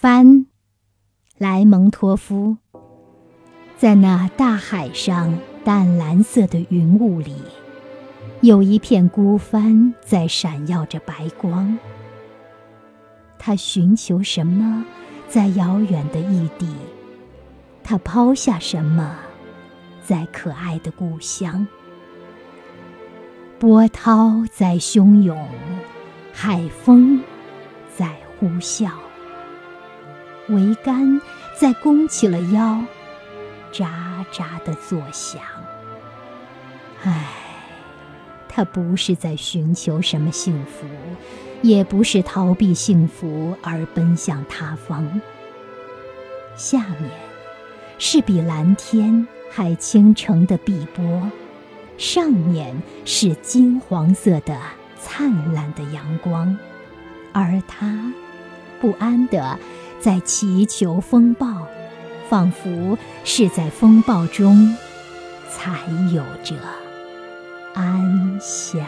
帆，莱蒙托夫，在那大海上淡蓝色的云雾里，有一片孤帆在闪耀着白光。他寻求什么，在遥远的异地？他抛下什么，在可爱的故乡？波涛在汹涌，海风在呼啸，桅杆在弓起了腰，喳喳的作响。唉，他不是在寻求什么幸福，也不是逃避幸福而奔向他方。下面是比蓝天还清澄的碧波。上面是金黄色的灿烂的阳光，而他不安地在祈求风暴，仿佛是在风暴中才有着安详。